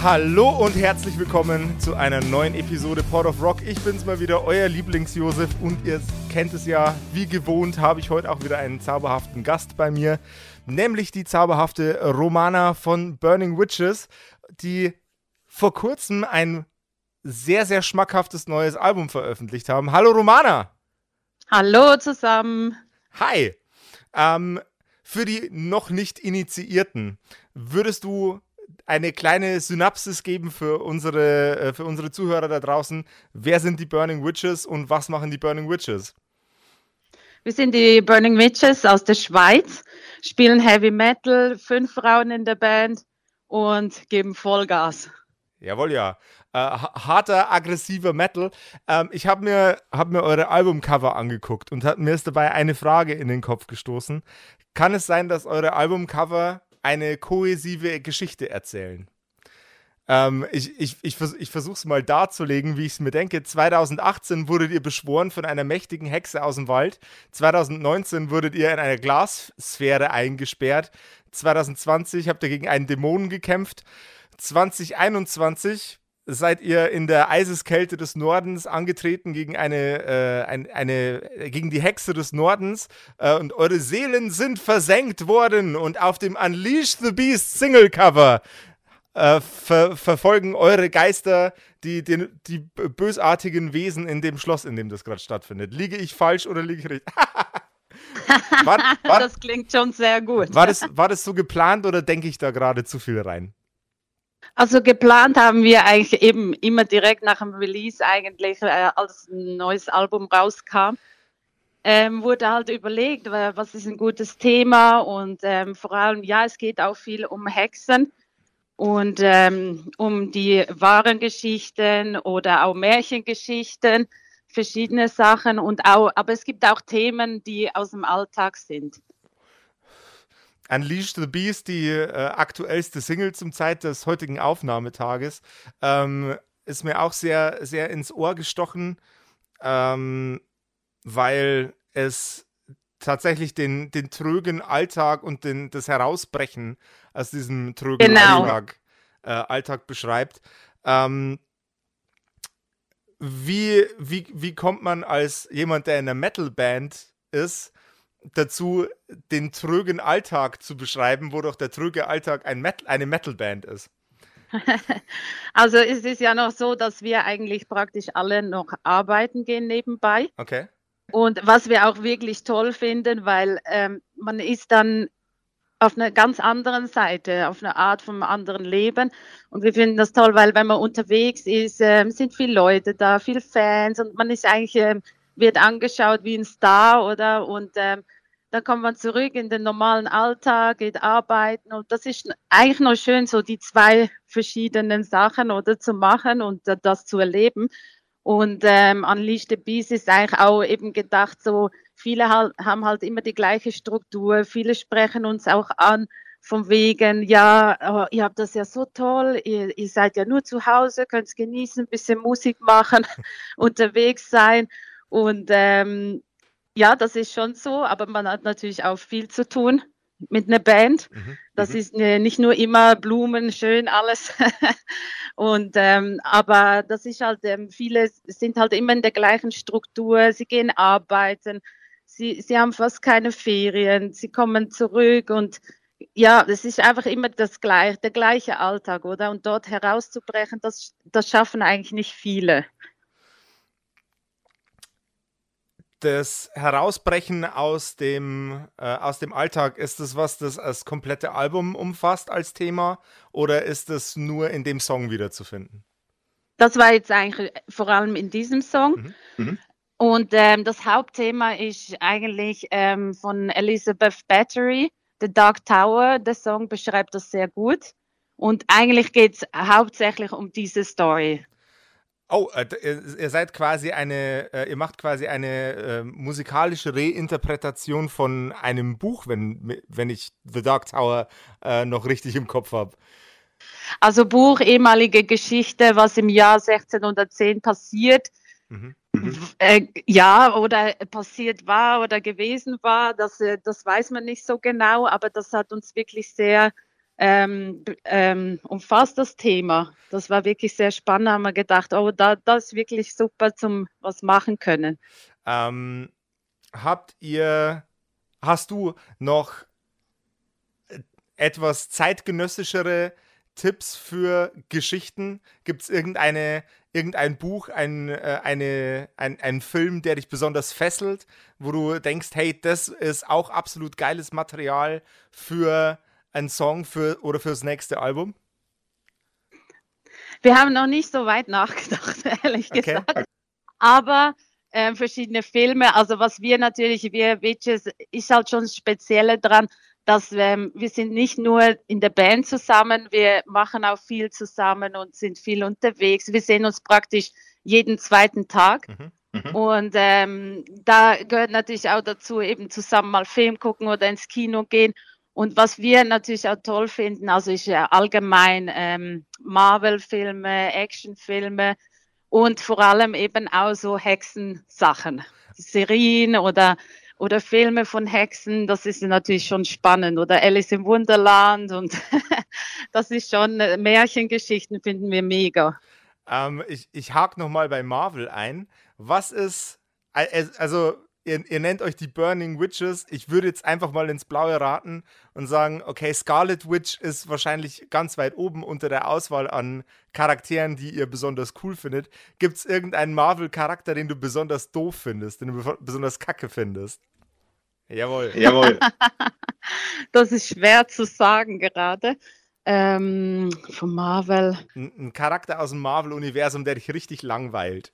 Hallo und herzlich willkommen zu einer neuen Episode Port of Rock. Ich bin's mal wieder, euer Lieblings-Josef und ihr kennt es ja, wie gewohnt habe ich heute auch wieder einen zauberhaften Gast bei mir, nämlich die zauberhafte Romana von Burning Witches, die vor kurzem ein sehr, sehr schmackhaftes neues Album veröffentlicht haben. Hallo Romana! Hallo zusammen! Hi! Ähm, für die noch nicht Initiierten, würdest du eine kleine Synapsis geben für unsere, äh, für unsere Zuhörer da draußen. Wer sind die Burning Witches und was machen die Burning Witches? Wir sind die Burning Witches aus der Schweiz, spielen Heavy Metal, fünf Frauen in der Band und geben Vollgas. Jawohl, ja. Äh, harter, aggressiver Metal. Ähm, ich habe mir, hab mir eure Albumcover angeguckt und hat, mir ist dabei eine Frage in den Kopf gestoßen. Kann es sein, dass eure Albumcover eine kohäsive Geschichte erzählen. Ähm, ich ich, ich, ich versuche es mal darzulegen, wie ich es mir denke. 2018 wurdet ihr beschworen von einer mächtigen Hexe aus dem Wald. 2019 wurdet ihr in einer Glassphäre eingesperrt. 2020 habt ihr gegen einen Dämonen gekämpft. 2021 seid ihr in der Eiseskälte des Nordens angetreten gegen eine, äh, ein, eine gegen die Hexe des Nordens äh, und eure Seelen sind versenkt worden und auf dem Unleash the Beast Single Cover äh, ver verfolgen eure Geister die, die, die bösartigen Wesen in dem Schloss, in dem das gerade stattfindet. Liege ich falsch oder liege ich richtig? war, war, das klingt schon sehr gut. War das, war das so geplant oder denke ich da gerade zu viel rein? Also geplant haben wir eigentlich eben immer direkt nach dem Release eigentlich, äh, als ein neues Album rauskam, ähm, wurde halt überlegt, was ist ein gutes Thema und ähm, vor allem, ja, es geht auch viel um Hexen und ähm, um die wahren Geschichten oder auch Märchengeschichten, verschiedene Sachen und auch, aber es gibt auch Themen, die aus dem Alltag sind. Unleash the Beast, die äh, aktuellste Single zum Zeit des heutigen Aufnahmetages, ähm, ist mir auch sehr, sehr ins Ohr gestochen, ähm, weil es tatsächlich den, den trögen Alltag und den, das Herausbrechen aus diesem trögen genau. Alltag, äh, Alltag beschreibt. Ähm, wie, wie, wie kommt man als jemand, der in einer Metal-Band ist, dazu, den trögen Alltag zu beschreiben, wo doch der tröge Alltag ein Met eine Metalband ist. Also es ist ja noch so, dass wir eigentlich praktisch alle noch arbeiten gehen nebenbei. Okay. Und was wir auch wirklich toll finden, weil ähm, man ist dann auf einer ganz anderen Seite, auf einer Art vom anderen Leben. Und wir finden das toll, weil wenn man unterwegs ist, äh, sind viele Leute da, viele Fans und man ist eigentlich, äh, wird angeschaut wie ein Star, oder? Und ähm, dann kommt man zurück in den normalen Alltag, geht arbeiten und das ist eigentlich noch schön, so die zwei verschiedenen Sachen oder zu machen und das zu erleben. Und ähm, Unleash the Beast ist eigentlich auch eben gedacht, so viele halt, haben halt immer die gleiche Struktur, viele sprechen uns auch an von wegen, ja, oh, ihr habt das ja so toll, ihr, ihr seid ja nur zu Hause, könnt genießen, ein bisschen Musik machen, unterwegs sein. Und ähm, ja, das ist schon so, aber man hat natürlich auch viel zu tun mit einer Band. Mhm. Das mhm. ist äh, nicht nur immer Blumen, schön alles. und ähm, aber das ist halt, ähm, viele sind halt immer in der gleichen Struktur, sie gehen arbeiten, sie, sie haben fast keine Ferien, sie kommen zurück und ja, es ist einfach immer das gleiche, der gleiche Alltag, oder? Und dort herauszubrechen, das, das schaffen eigentlich nicht viele. Das Herausbrechen aus dem, äh, aus dem Alltag, ist das was, das das komplette Album umfasst als Thema oder ist das nur in dem Song wiederzufinden? Das war jetzt eigentlich vor allem in diesem Song. Mhm. Mhm. Und ähm, das Hauptthema ist eigentlich ähm, von Elizabeth Battery, The Dark Tower. Der Song beschreibt das sehr gut. Und eigentlich geht es hauptsächlich um diese Story. Oh, äh, ihr seid quasi eine, äh, ihr macht quasi eine äh, musikalische Reinterpretation von einem Buch, wenn, wenn ich The Dark Tower äh, noch richtig im Kopf habe. Also Buch, ehemalige Geschichte, was im Jahr 1610 passiert. Mhm. Äh, ja, oder passiert war oder gewesen war, das, das weiß man nicht so genau, aber das hat uns wirklich sehr ähm, ähm, umfasst das Thema. Das war wirklich sehr spannend. Haben wir gedacht, oh, da, das ist wirklich super zum was machen können. Ähm, habt ihr, hast du noch etwas zeitgenössischere Tipps für Geschichten? Gibt es irgendeine, irgendein Buch, ein, äh, eine, ein, ein Film, der dich besonders fesselt, wo du denkst, hey, das ist auch absolut geiles Material für ein Song für oder fürs nächste Album? Wir haben noch nicht so weit nachgedacht, ehrlich okay. gesagt. Aber äh, verschiedene Filme, also was wir natürlich, wir Witches, ist halt schon spezielle dran, dass wir, wir sind nicht nur in der Band zusammen, wir machen auch viel zusammen und sind viel unterwegs. Wir sehen uns praktisch jeden zweiten Tag. Mhm. Mhm. Und ähm, da gehört natürlich auch dazu, eben zusammen mal Film gucken oder ins Kino gehen. Und was wir natürlich auch toll finden, also ja allgemein ähm, Marvel-Filme, Action-Filme und vor allem eben auch so Hexensachen, Serien oder oder Filme von Hexen, das ist natürlich schon spannend. Oder Alice im Wunderland und das ist schon äh, Märchengeschichten finden wir mega. Ähm, ich ich hake nochmal bei Marvel ein. Was ist, also ihr, ihr, nennt euch die Burning Witches. Ich würde jetzt einfach mal ins Blaue raten und sagen, okay, Scarlet Witch ist wahrscheinlich ganz weit oben unter der Auswahl an Charakteren, die ihr besonders cool findet. Gibt es irgendeinen Marvel-Charakter, den du besonders doof findest, den du besonders kacke findest? Jawohl. Jawohl. das ist schwer zu sagen gerade. Ähm, von Marvel. Ein, ein Charakter aus dem Marvel-Universum, der dich richtig langweilt.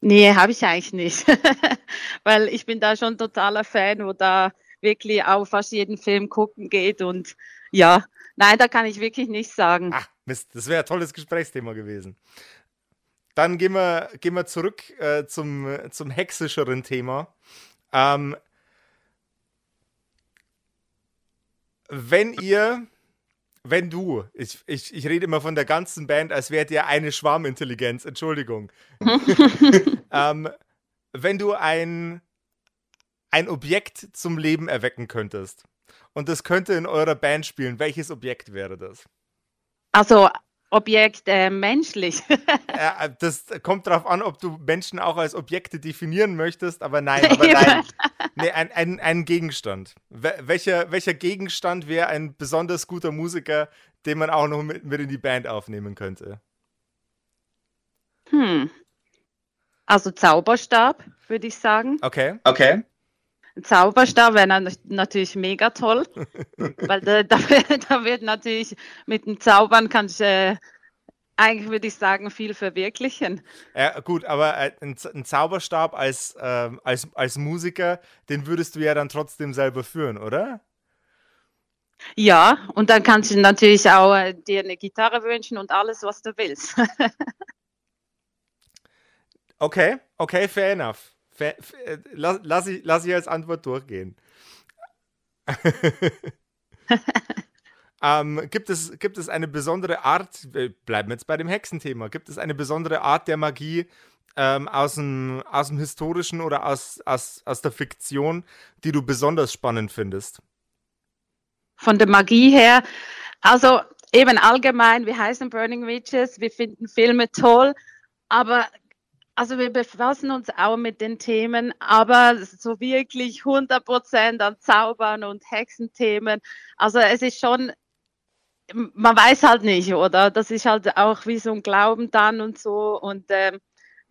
Nee, habe ich eigentlich nicht. Weil ich bin da schon totaler Fan, wo da wirklich auf fast jeden Film gucken geht und ja, nein, da kann ich wirklich nicht sagen. Ach, Mist, das wäre ein tolles Gesprächsthema gewesen. Dann gehen wir, gehen wir zurück äh, zum, zum hexischeren Thema. Ähm, wenn ihr wenn du, ich, ich, ich rede immer von der ganzen Band, als wärt ihr eine Schwarmintelligenz, Entschuldigung. ähm, wenn du ein, ein Objekt zum Leben erwecken könntest und das könnte in eurer Band spielen, welches Objekt wäre das? Also Objekt äh, menschlich. ja, das kommt darauf an, ob du Menschen auch als Objekte definieren möchtest, aber nein, aber nein. Nee, ein, ein, ein Gegenstand. welcher, welcher Gegenstand wäre ein besonders guter Musiker, den man auch noch mit, mit in die Band aufnehmen könnte? Hm. Also Zauberstab, würde ich sagen. Okay. Okay. Zauberstab wäre natürlich mega toll, weil da, da, da, wird natürlich mit dem Zaubern kannst du äh, eigentlich würde ich sagen, viel verwirklichen. Ja, gut, aber äh, ein, ein, Zauberstab als, äh, als, als Musiker, den würdest du ja dann trotzdem selber führen, oder? Ja, und dann kannst du natürlich auch äh, dir eine Gitarre wünschen und alles, was du willst. okay, okay, fair enough. Fair, lass, lass, ich, lass ich als Antwort durchgehen. Ähm, gibt, es, gibt es eine besondere Art, wir bleiben jetzt bei dem Hexenthema, gibt es eine besondere Art der Magie ähm, aus, dem, aus dem Historischen oder aus, aus, aus der Fiktion, die du besonders spannend findest? Von der Magie her, also eben allgemein, wir heißen Burning Witches, wir finden Filme toll, aber also wir befassen uns auch mit den Themen, aber so wirklich 100% an Zaubern und Hexenthemen. Also es ist schon man weiß halt nicht, oder? Das ist halt auch wie so ein Glauben dann und so und ähm,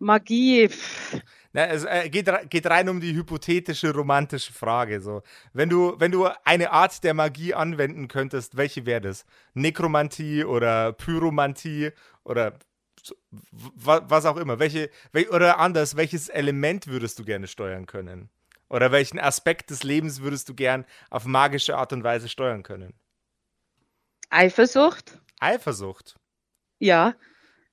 Magie. Na, es äh, geht, geht rein um die hypothetische, romantische Frage. So. Wenn, du, wenn du eine Art der Magie anwenden könntest, welche wäre das? Nekromantie oder Pyromantie oder was auch immer. Welche, oder anders, welches Element würdest du gerne steuern können? Oder welchen Aspekt des Lebens würdest du gern auf magische Art und Weise steuern können? Eifersucht. Eifersucht. Ja,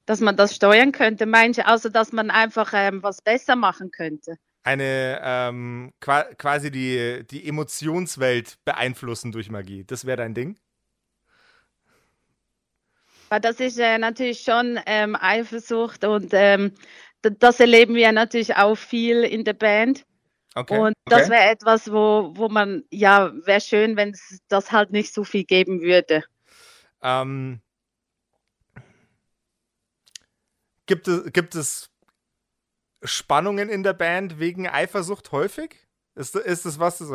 dass man das steuern könnte, meinst du? Also, dass man einfach ähm, was besser machen könnte. Eine ähm, quasi die, die Emotionswelt beeinflussen durch Magie. Das wäre dein Ding? Das ist äh, natürlich schon ähm, Eifersucht und ähm, das erleben wir natürlich auch viel in der Band. Okay. Und das okay. wäre etwas, wo, wo man, ja, wäre schön, wenn es das halt nicht so viel geben würde. Ähm, gibt, es, gibt es Spannungen in der Band wegen Eifersucht häufig? Ist, ist das was? Das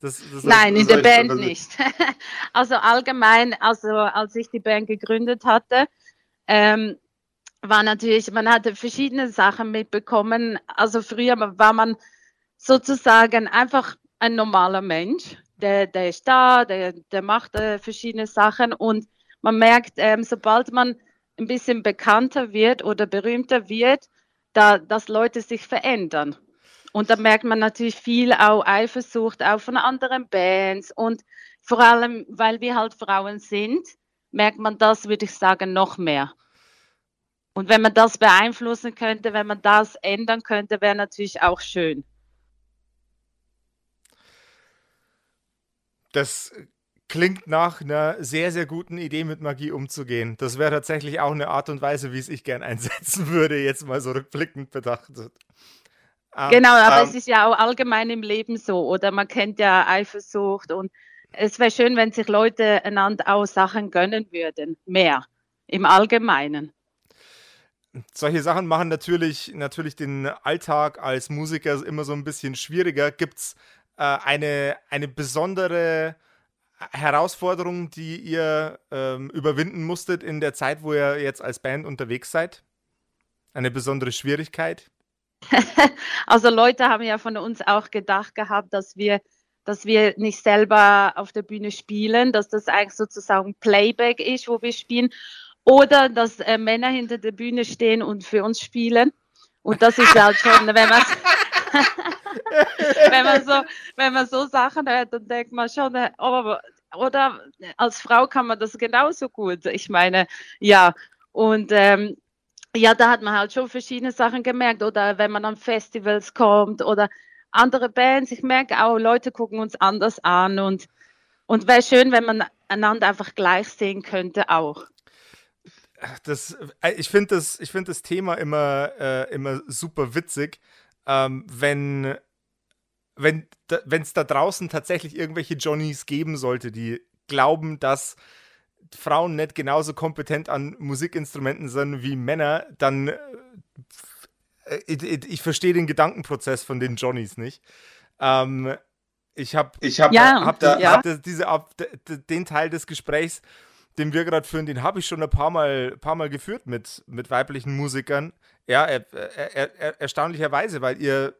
das, das Nein, in der Band nicht. also allgemein, also als ich die Band gegründet hatte, ähm, war natürlich, man hatte verschiedene Sachen mitbekommen. Also früher war man sozusagen einfach ein normaler Mensch. Der, der ist da, der, der macht äh, verschiedene Sachen und man merkt, ähm, sobald man ein bisschen bekannter wird oder berühmter wird, da, dass Leute sich verändern. Und da merkt man natürlich viel auch Eifersucht, auch von anderen Bands. Und vor allem, weil wir halt Frauen sind, merkt man das, würde ich sagen, noch mehr. Und wenn man das beeinflussen könnte, wenn man das ändern könnte, wäre natürlich auch schön. Das klingt nach einer sehr, sehr guten Idee, mit Magie umzugehen. Das wäre tatsächlich auch eine Art und Weise, wie es ich gern einsetzen würde, jetzt mal so rückblickend betrachtet. Um, genau, aber um, es ist ja auch allgemein im Leben so, oder man kennt ja Eifersucht und es wäre schön, wenn sich Leute einander auch Sachen gönnen würden, mehr im Allgemeinen. Solche Sachen machen natürlich, natürlich den Alltag als Musiker immer so ein bisschen schwieriger. Gibt es äh, eine, eine besondere Herausforderung, die ihr ähm, überwinden musstet in der Zeit, wo ihr jetzt als Band unterwegs seid? Eine besondere Schwierigkeit? also Leute haben ja von uns auch gedacht gehabt, dass wir, dass wir nicht selber auf der Bühne spielen, dass das eigentlich sozusagen Playback ist, wo wir spielen, oder dass äh, Männer hinter der Bühne stehen und für uns spielen. Und das ist halt schon, wenn man wenn man so, wenn man so Sachen hört, dann denkt man schon, oh, oder als Frau kann man das genauso gut. Ich meine, ja, und ähm, ja, da hat man halt schon verschiedene Sachen gemerkt. Oder wenn man an Festivals kommt oder andere Bands, ich merke auch, Leute gucken uns anders an und, und wäre schön, wenn man einander einfach gleich sehen könnte auch. Das, äh, ich finde das, find das Thema immer, äh, immer super witzig, ähm, wenn wenn es da draußen tatsächlich irgendwelche Johnnies geben sollte, die glauben, dass Frauen nicht genauso kompetent an Musikinstrumenten sind wie Männer, dann äh, ich, ich verstehe den Gedankenprozess von den Johnnies nicht. Ähm, ich habe ich hab, ja, hab, da, ja. hab diese, den Teil des Gesprächs, den wir gerade führen, den habe ich schon ein paar Mal, paar Mal geführt mit, mit weiblichen Musikern. Ja, er, er, er, erstaunlicherweise, weil ihr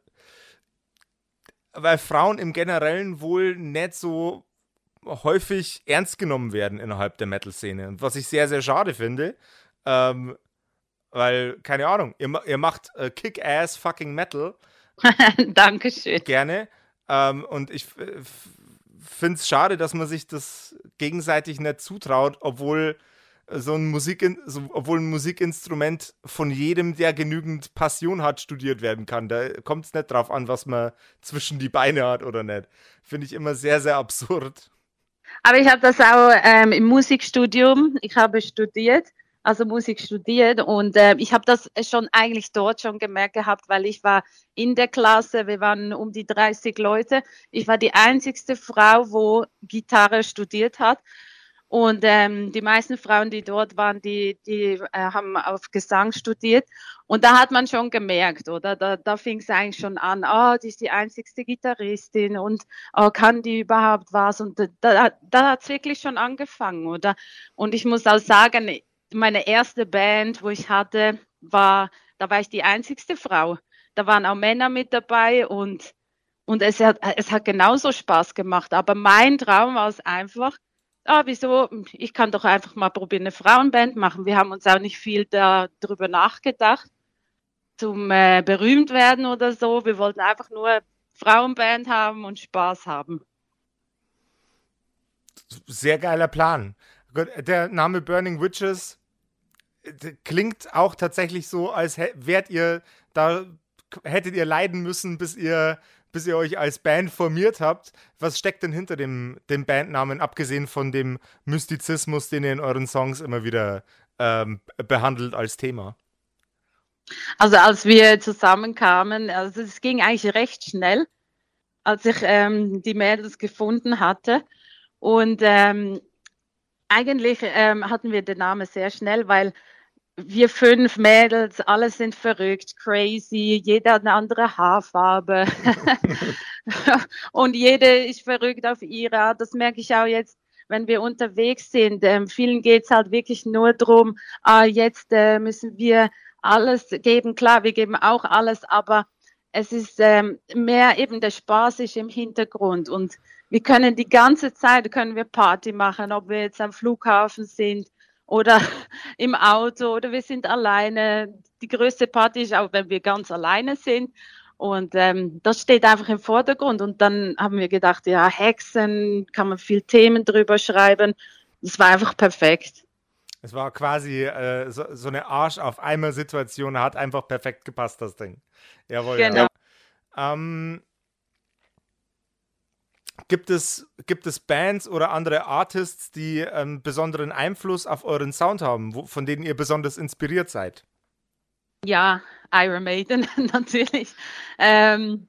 weil Frauen im Generellen wohl nicht so häufig ernst genommen werden innerhalb der Metal-Szene. Und was ich sehr, sehr schade finde, ähm, weil, keine Ahnung, ihr, ihr macht äh, Kick-Ass fucking Metal. Dankeschön. Gerne. Ähm, und ich finde es schade, dass man sich das gegenseitig nicht zutraut, obwohl so ein Musik, so, obwohl ein Musikinstrument von jedem, der genügend Passion hat, studiert werden kann. Da kommt es nicht drauf an, was man zwischen die Beine hat oder nicht. Finde ich immer sehr, sehr absurd. Aber ich habe das auch ähm, im Musikstudium, ich habe studiert, also Musik studiert. Und äh, ich habe das schon eigentlich dort schon gemerkt gehabt, weil ich war in der Klasse, wir waren um die 30 Leute, ich war die einzigste Frau, wo Gitarre studiert hat und ähm, die meisten Frauen, die dort waren, die, die äh, haben auf Gesang studiert. Und da hat man schon gemerkt, oder? Da, da fing es eigentlich schon an, oh, die ist die einzigste Gitarristin und oh, kann die überhaupt was? Und da, da hat es wirklich schon angefangen, oder? Und ich muss auch sagen, meine erste Band, wo ich hatte, war, da war ich die einzigste Frau. Da waren auch Männer mit dabei und, und es hat, es hat genauso Spaß gemacht. Aber mein Traum war es einfach, ah, wieso, ich kann doch einfach mal probieren, eine Frauenband machen. Wir haben uns auch nicht viel darüber nachgedacht, zum äh, berühmt werden oder so. Wir wollten einfach nur Frauenband haben und Spaß haben. Sehr geiler Plan. Der Name Burning Witches klingt auch tatsächlich so, als wärt ihr da, hättet ihr leiden müssen, bis ihr, bis ihr euch als Band formiert habt. Was steckt denn hinter dem, dem Bandnamen, abgesehen von dem Mystizismus, den ihr in euren Songs immer wieder ähm, behandelt als Thema? Also als wir zusammenkamen, also es ging eigentlich recht schnell, als ich ähm, die Mädels gefunden hatte. Und ähm, eigentlich ähm, hatten wir den Namen sehr schnell, weil wir fünf Mädels, alle sind verrückt, crazy, jeder hat eine andere Haarfarbe und jede ist verrückt auf ihre Art. Das merke ich auch jetzt, wenn wir unterwegs sind. Ähm, vielen geht es halt wirklich nur darum, ah, jetzt äh, müssen wir alles geben. Klar, wir geben auch alles, aber es ist ähm, mehr eben der Spaß ist im Hintergrund und wir können die ganze Zeit können wir Party machen, ob wir jetzt am Flughafen sind oder im Auto oder wir sind alleine. Die größte Party ist auch, wenn wir ganz alleine sind. Und ähm, das steht einfach im Vordergrund. Und dann haben wir gedacht, ja, Hexen, kann man viel Themen drüber schreiben. Das war einfach perfekt. Es war quasi äh, so, so, eine Arsch auf einmal Situation, hat einfach perfekt gepasst, das Ding. Jawohl. Genau. Ja. Ähm, gibt, es, gibt es Bands oder andere Artists, die einen besonderen Einfluss auf euren Sound haben, wo, von denen ihr besonders inspiriert seid? Ja, Iron Maiden natürlich. Ähm,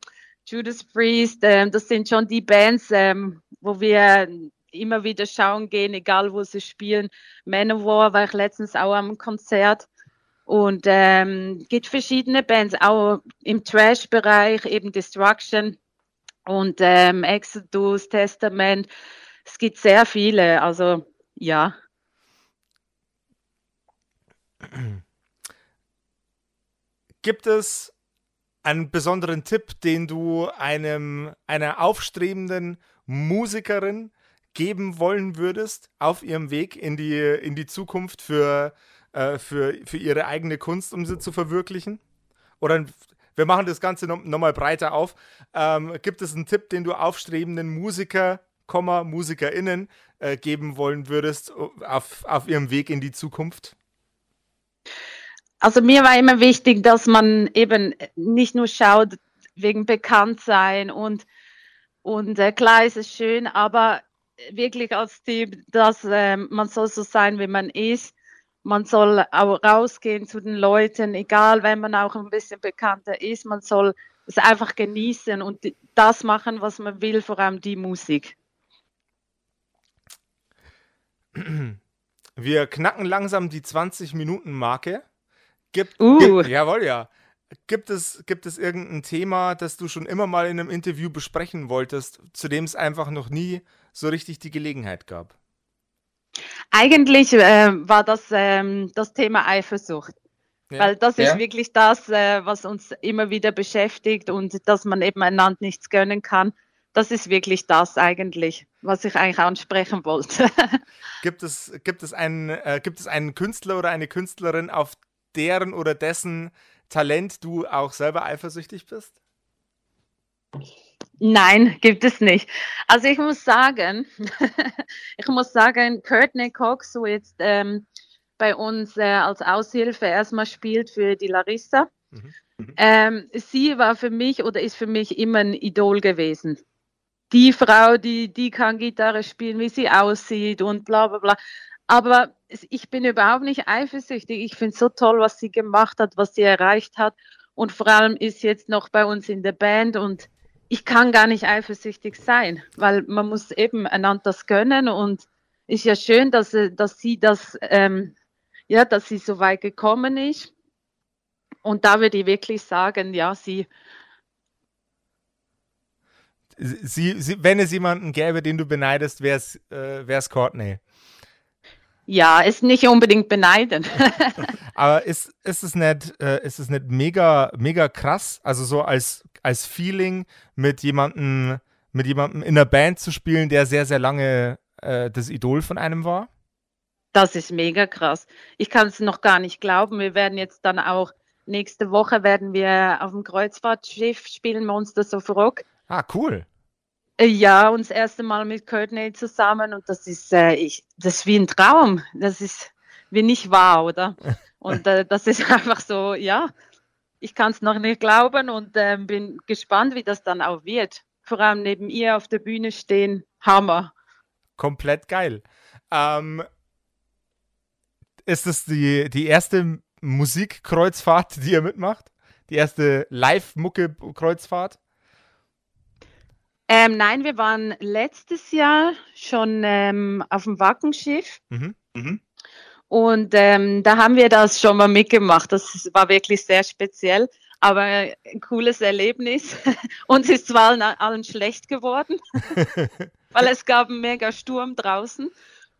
Judas Priest, ähm, das sind schon die Bands, ähm, wo wir immer wieder schauen gehen, egal wo sie spielen. Manowar war ich letztens auch am Konzert. Und ähm, gibt verschiedene Bands, auch im Trash-Bereich, eben Destruction und ähm, Exodus, Testament. Es gibt sehr viele, also ja. Gibt es einen besonderen Tipp, den du einem einer aufstrebenden Musikerin geben wollen würdest auf ihrem Weg in die, in die Zukunft für, äh, für, für ihre eigene Kunst, um sie zu verwirklichen? Oder wir machen das Ganze nochmal noch breiter auf. Ähm, gibt es einen Tipp, den du aufstrebenden Musiker, MusikerInnen äh, geben wollen würdest auf, auf ihrem Weg in die Zukunft? Also mir war immer wichtig, dass man eben nicht nur schaut wegen Bekanntsein und, und äh, klar ist es schön, aber wirklich als Typ, dass äh, man soll so sein, wie man ist. Man soll auch rausgehen zu den Leuten, egal wenn man auch ein bisschen bekannter ist. Man soll es einfach genießen und das machen, was man will, vor allem die Musik. Wir knacken langsam die 20-Minuten-Marke. Gibt, uh. gibt, jawohl, ja. Gibt es, gibt es irgendein Thema, das du schon immer mal in einem Interview besprechen wolltest, zu dem es einfach noch nie so richtig die Gelegenheit gab? Eigentlich äh, war das ähm, das Thema Eifersucht. Ja. Weil das ja. ist wirklich das, äh, was uns immer wieder beschäftigt und dass man eben einander nichts gönnen kann. Das ist wirklich das eigentlich, was ich eigentlich ansprechen wollte. gibt, es, gibt, es einen, äh, gibt es einen Künstler oder eine Künstlerin, auf deren oder dessen Talent du auch selber eifersüchtig bist? Nein, gibt es nicht. Also ich muss sagen, ich muss sagen, Courtney Cox, wo jetzt ähm, bei uns äh, als Aushilfe erstmal spielt für die Larissa, mhm. Mhm. Ähm, sie war für mich oder ist für mich immer ein Idol gewesen. Die Frau, die, die kann Gitarre spielen, wie sie aussieht und bla bla bla. Aber ich bin überhaupt nicht eifersüchtig. Ich finde es so toll, was sie gemacht hat, was sie erreicht hat. Und vor allem ist sie jetzt noch bei uns in der Band und ich kann gar nicht eifersüchtig sein, weil man muss eben einander das gönnen und ist ja schön, dass, dass sie das, ähm, ja, dass sie so weit gekommen ist. Und da würde ich wirklich sagen, ja, sie, Sie, sie, wenn es jemanden gäbe, den du beneidest, wäre es äh, Courtney. Ja, ist nicht unbedingt beneiden. Aber ist, ist, es nicht, äh, ist es nicht mega, mega krass, also so als, als Feeling mit jemandem, mit jemandem in einer Band zu spielen, der sehr, sehr lange äh, das Idol von einem war? Das ist mega krass. Ich kann es noch gar nicht glauben. Wir werden jetzt dann auch nächste Woche werden wir auf dem Kreuzfahrtschiff spielen Monsters of Rock. Ah, cool. Äh, ja, und das erste Mal mit Courtney zusammen und das ist, äh, ich, das ist wie ein Traum. Das ist wie nicht wahr, oder? Und äh, das ist einfach so, ja, ich kann es noch nicht glauben und äh, bin gespannt, wie das dann auch wird. Vor allem neben ihr auf der Bühne stehen, Hammer. Komplett geil. Ähm, ist es die, die erste Musikkreuzfahrt, die ihr mitmacht? Die erste Live-Mucke-Kreuzfahrt? Ähm, nein, wir waren letztes Jahr schon ähm, auf dem Wackenschiff. Mhm. Mhm. Und ähm, da haben wir das schon mal mitgemacht. Das war wirklich sehr speziell, aber ein cooles Erlebnis. Uns ist zwar allen, allen schlecht geworden, weil es gab einen mega Sturm draußen.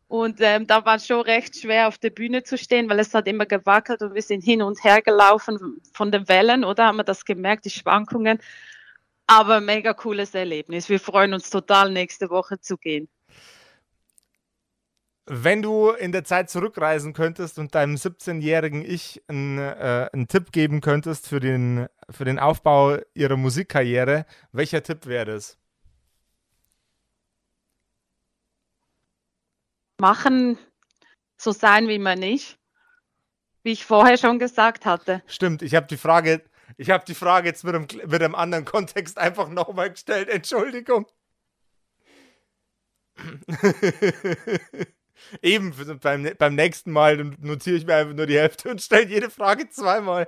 Und ähm, da war es schon recht schwer auf der Bühne zu stehen, weil es hat immer gewackelt und wir sind hin und her gelaufen von den Wellen, oder haben wir das gemerkt, die Schwankungen. Aber mega cooles Erlebnis. Wir freuen uns total, nächste Woche zu gehen. Wenn du in der Zeit zurückreisen könntest und deinem 17-jährigen Ich einen, äh, einen Tipp geben könntest für den, für den Aufbau ihrer Musikkarriere, welcher Tipp wäre das? Machen, so sein wie man nicht. Wie ich vorher schon gesagt hatte. Stimmt, ich habe die Frage ich habe die Frage jetzt mit einem, mit einem anderen Kontext einfach nochmal gestellt. Entschuldigung. Eben, beim, beim nächsten Mal notiere ich mir einfach nur die Hälfte und stelle jede Frage zweimal.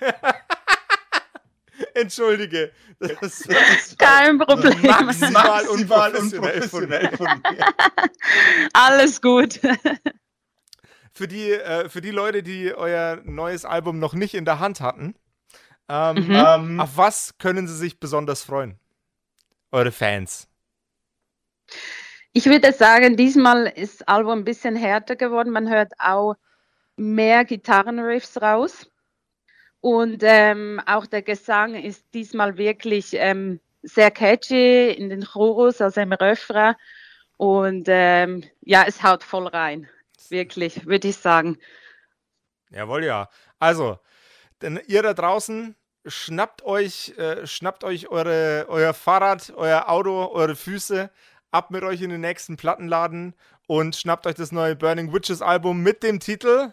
Entschuldige. Das, das Kein Problem. Maximal unprofessionell von mir. Alles gut für die, äh, für die Leute, die euer neues Album noch nicht in der Hand hatten, ähm, mhm. ähm, auf was können sie sich besonders freuen? Eure Fans. Ich würde sagen, diesmal ist das Album ein bisschen härter geworden. Man hört auch mehr Gitarrenriffs raus. Und ähm, auch der Gesang ist diesmal wirklich ähm, sehr catchy in den Chorus, also im Refrain. Und ähm, ja, es haut voll rein. Wirklich, würde ich sagen. Jawohl, ja. Also, denn ihr da draußen, schnappt euch, äh, schnappt euch eure, euer Fahrrad, euer Auto, eure Füße, ab mit euch in den nächsten Plattenladen und schnappt euch das neue Burning Witches Album mit dem Titel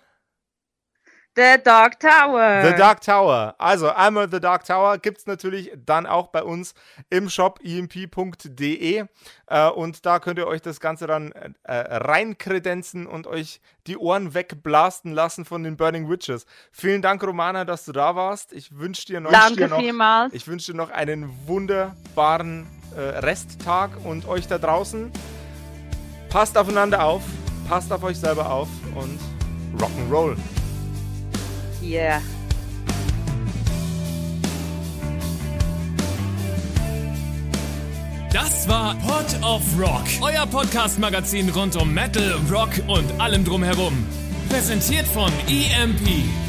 The Dark Tower. The Dark Tower. Also einmal The Dark Tower gibt es natürlich dann auch bei uns im Shop emp.de äh, und da könnt ihr euch das Ganze dann äh, reinkredenzen und euch die Ohren wegblasten lassen von den Burning Witches. Vielen Dank, Romana, dass du da warst. Ich wünsche dir noch, Danke dir noch, vielmals. Ich wünsche dir noch einen wunderbaren äh, Resttag und euch da draußen. Passt aufeinander auf, passt auf euch selber auf und Rock'n'Roll. Yeah. Das war Pod of Rock, euer Podcast-Magazin rund um Metal, Rock und allem drumherum. Präsentiert von EMP.